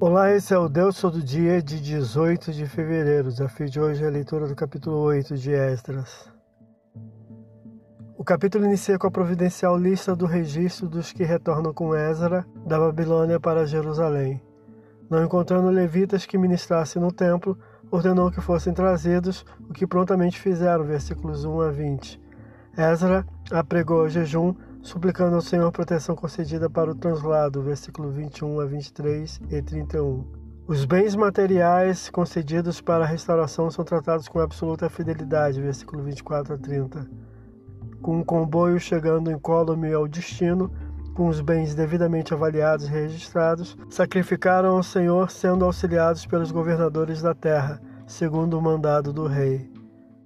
Olá, esse é o Deus Todo Dia de 18 de fevereiro. O desafio de hoje é a leitura do capítulo 8 de Esdras. O capítulo inicia com a providencial lista do registro dos que retornam com Ezra da Babilônia para Jerusalém. Não encontrando levitas que ministrassem no templo, ordenou que fossem trazidos, o que prontamente fizeram, versículos 1 a 20. Ezra apregou jejum, suplicando ao Senhor proteção concedida para o translado, versículo 21 a 23 e 31. Os bens materiais concedidos para a restauração são tratados com absoluta fidelidade, versículo 24 a 30. Com um comboio chegando incólume ao destino, com os bens devidamente avaliados e registrados, sacrificaram ao Senhor, sendo auxiliados pelos governadores da terra, segundo o mandado do rei.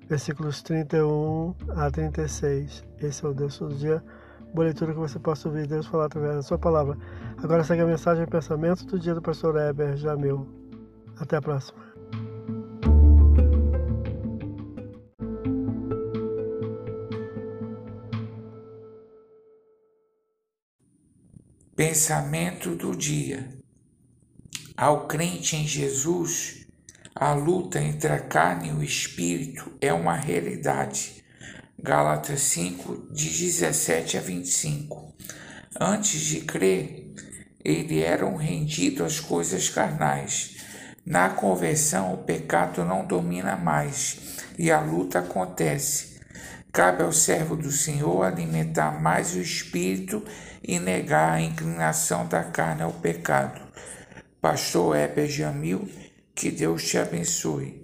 Versículos 31 a 36. Esse é o Deus todo dia. Boa leitura que você possa ouvir Deus falar através da sua palavra. Agora segue a mensagem e pensamento do dia do pastor Heber Jamil. Até a próxima. Pensamento do dia. Ao crente em Jesus, a luta entre a carne e o espírito é uma realidade. Gálatas 5, de 17 a 25. Antes de crer, eles eram rendidos às coisas carnais. Na conversão, o pecado não domina mais e a luta acontece. Cabe ao servo do Senhor alimentar mais o espírito e negar a inclinação da carne ao pecado. Pastor Heber Jamil, que Deus te abençoe.